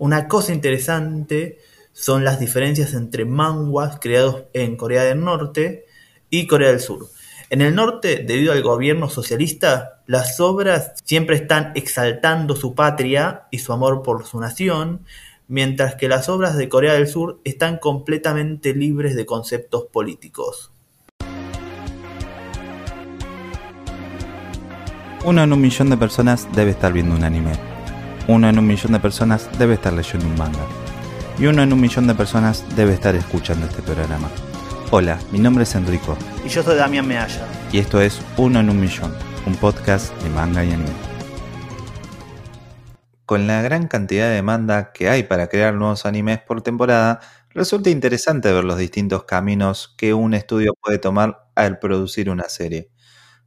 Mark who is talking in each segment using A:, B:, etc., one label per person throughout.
A: Una cosa interesante son las diferencias entre manguas creados en Corea del Norte y Corea del Sur. En el norte, debido al gobierno socialista, las obras siempre están exaltando su patria y su amor por su nación, mientras que las obras de Corea del Sur están completamente libres de conceptos políticos.
B: Uno en un millón de personas debe estar viendo un anime. Uno en un millón de personas debe estar leyendo un manga. Y uno en un millón de personas debe estar escuchando este programa. Hola, mi nombre es Enrico.
A: Y yo soy Damián Mealla.
B: Y esto es Uno en un millón, un podcast de manga y anime. Con la gran cantidad de demanda que hay para crear nuevos animes por temporada, resulta interesante ver los distintos caminos que un estudio puede tomar al producir una serie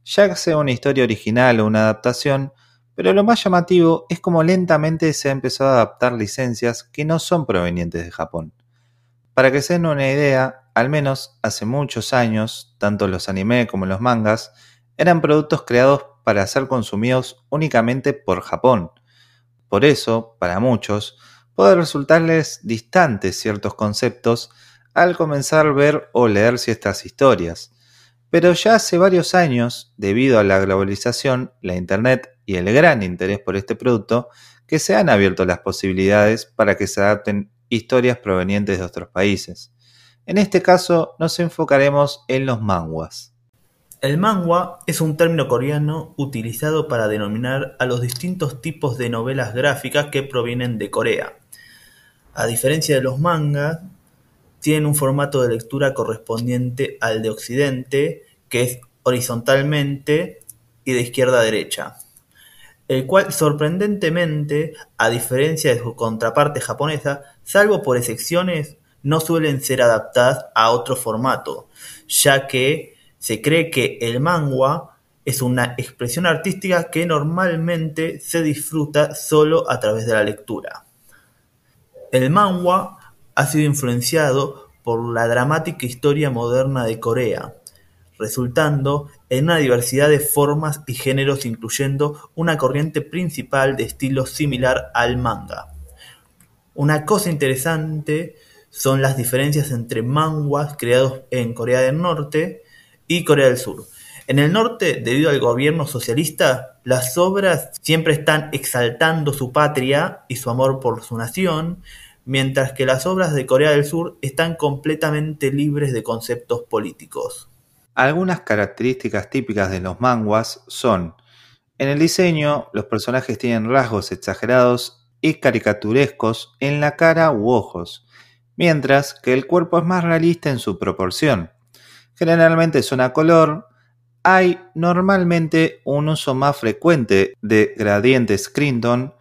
B: ya sea una historia original o una adaptación, pero lo más llamativo es cómo lentamente se ha empezado a adaptar licencias que no son provenientes de Japón. Para que se den una idea, al menos hace muchos años, tanto los anime como los mangas eran productos creados para ser consumidos únicamente por Japón. Por eso, para muchos, puede resultarles distantes ciertos conceptos al comenzar a ver o leer ciertas historias, pero ya hace varios años, debido a la globalización, la Internet y el gran interés por este producto, que se han abierto las posibilidades para que se adapten historias provenientes de otros países. En este caso nos enfocaremos en los manguas.
A: El manga es un término coreano utilizado para denominar a los distintos tipos de novelas gráficas que provienen de Corea. A diferencia de los mangas, tienen un formato de lectura correspondiente al de Occidente, que es horizontalmente y de izquierda a derecha, el cual sorprendentemente, a diferencia de su contraparte japonesa, salvo por excepciones, no suelen ser adaptadas a otro formato, ya que se cree que el manga es una expresión artística que normalmente se disfruta solo a través de la lectura. El manga ha sido influenciado por la dramática historia moderna de Corea, resultando en una diversidad de formas y géneros incluyendo una corriente principal de estilo similar al manga. Una cosa interesante son las diferencias entre manguas creados en Corea del Norte y Corea del Sur. En el norte, debido al gobierno socialista, las obras siempre están exaltando su patria y su amor por su nación, mientras que las obras de Corea del Sur están completamente libres de conceptos políticos.
B: Algunas características típicas de los manguas son, en el diseño, los personajes tienen rasgos exagerados y caricaturescos en la cara u ojos, mientras que el cuerpo es más realista en su proporción. Generalmente son a color, hay normalmente un uso más frecuente de gradientes Crinton,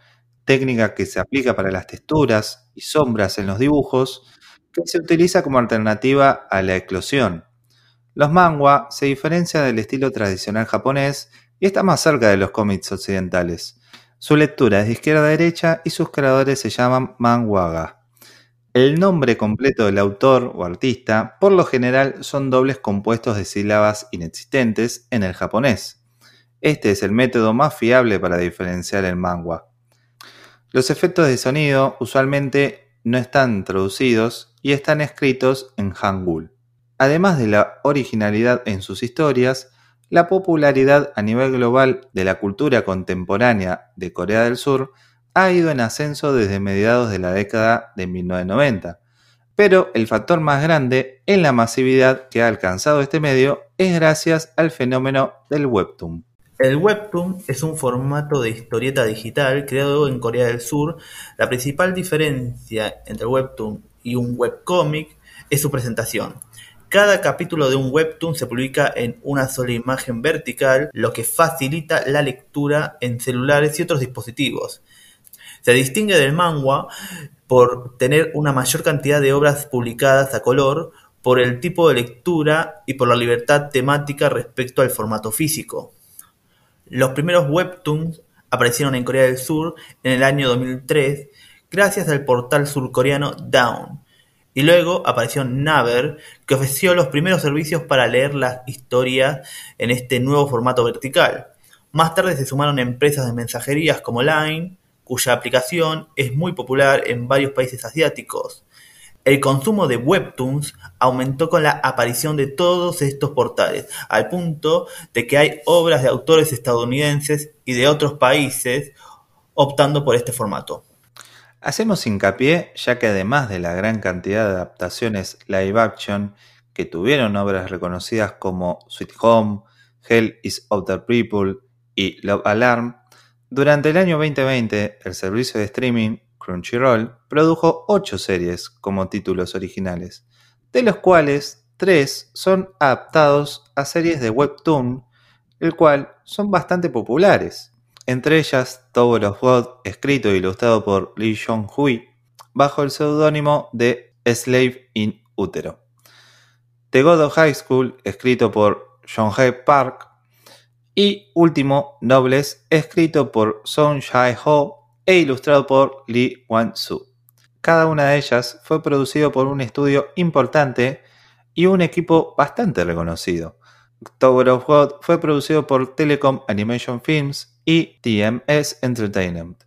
B: técnica que se aplica para las texturas y sombras en los dibujos, que se utiliza como alternativa a la eclosión. Los manga se diferencian del estilo tradicional japonés y está más cerca de los cómics occidentales. Su lectura es de izquierda a derecha y sus creadores se llaman manhwaga. El nombre completo del autor o artista por lo general son dobles compuestos de sílabas inexistentes en el japonés. Este es el método más fiable para diferenciar el manga. Los efectos de sonido usualmente no están traducidos y están escritos en hangul. Además de la originalidad en sus historias, la popularidad a nivel global de la cultura contemporánea de Corea del Sur ha ido en ascenso desde mediados de la década de 1990. Pero el factor más grande en la masividad que ha alcanzado este medio es gracias al fenómeno del webtoon.
A: El webtoon es un formato de historieta digital creado en Corea del Sur. La principal diferencia entre webtoon y un webcomic es su presentación. Cada capítulo de un webtoon se publica en una sola imagen vertical, lo que facilita la lectura en celulares y otros dispositivos. Se distingue del manga por tener una mayor cantidad de obras publicadas a color, por el tipo de lectura y por la libertad temática respecto al formato físico. Los primeros webtoons aparecieron en Corea del Sur en el año 2003 gracias al portal surcoreano Down, y luego apareció Naver, que ofreció los primeros servicios para leer las historias en este nuevo formato vertical. Más tarde se sumaron empresas de mensajerías como Line, cuya aplicación es muy popular en varios países asiáticos. El consumo de webtoons aumentó con la aparición de todos estos portales, al punto de que hay obras de autores estadounidenses y de otros países optando por este formato.
B: Hacemos hincapié ya que además de la gran cantidad de adaptaciones live action que tuvieron obras reconocidas como Sweet Home, Hell is Outer People y Love Alarm, durante el año 2020 el servicio de streaming Crunchyroll produjo 8 series como títulos originales, de los cuales 3 son adaptados a series de webtoon, el cual son bastante populares. Entre ellas, Tower of God, escrito e ilustrado por Lee Jong-hui, bajo el seudónimo de Slave in Utero. The God of High School, escrito por Jong-hae Park, y último, Nobles, escrito por Song Jae-ho e ilustrado por Lee Wan-soo. Cada una de ellas fue producido por un estudio importante y un equipo bastante reconocido. Tower of God fue producido por Telecom Animation Films y TMS Entertainment.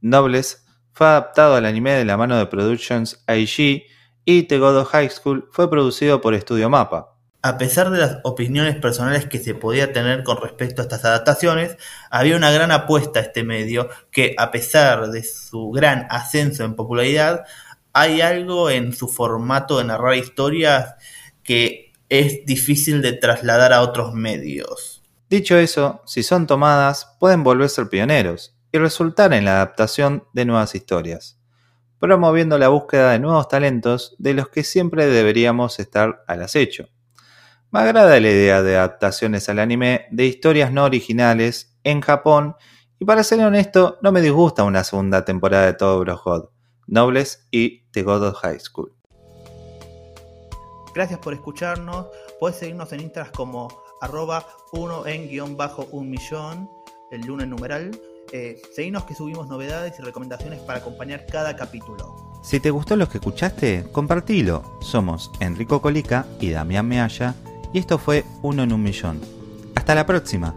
B: Nobles fue adaptado al anime de la mano de Productions IG y The God of High School fue producido por Studio Mapa.
A: A pesar de las opiniones personales que se podía tener con respecto a estas adaptaciones, había una gran apuesta a este medio que, a pesar de su gran ascenso en popularidad, hay algo en su formato de narrar historias que es difícil de trasladar a otros medios.
B: Dicho eso, si son tomadas, pueden volverse pioneros y resultar en la adaptación de nuevas historias, promoviendo la búsqueda de nuevos talentos de los que siempre deberíamos estar al acecho. Me agrada la idea de adaptaciones al anime de historias no originales en Japón y para ser honesto no me disgusta una segunda temporada de Todo God, Nobles y The God of High School.
A: Gracias por escucharnos, puedes seguirnos en Instagram como arroba 1 en guion bajo un millón, el lunes numeral. Eh, seguimos que subimos novedades y recomendaciones para acompañar cada capítulo.
B: Si te gustó lo que escuchaste, compartilo. Somos Enrico Colica y Damián Mealla y esto fue Uno en un Millón. Hasta la próxima.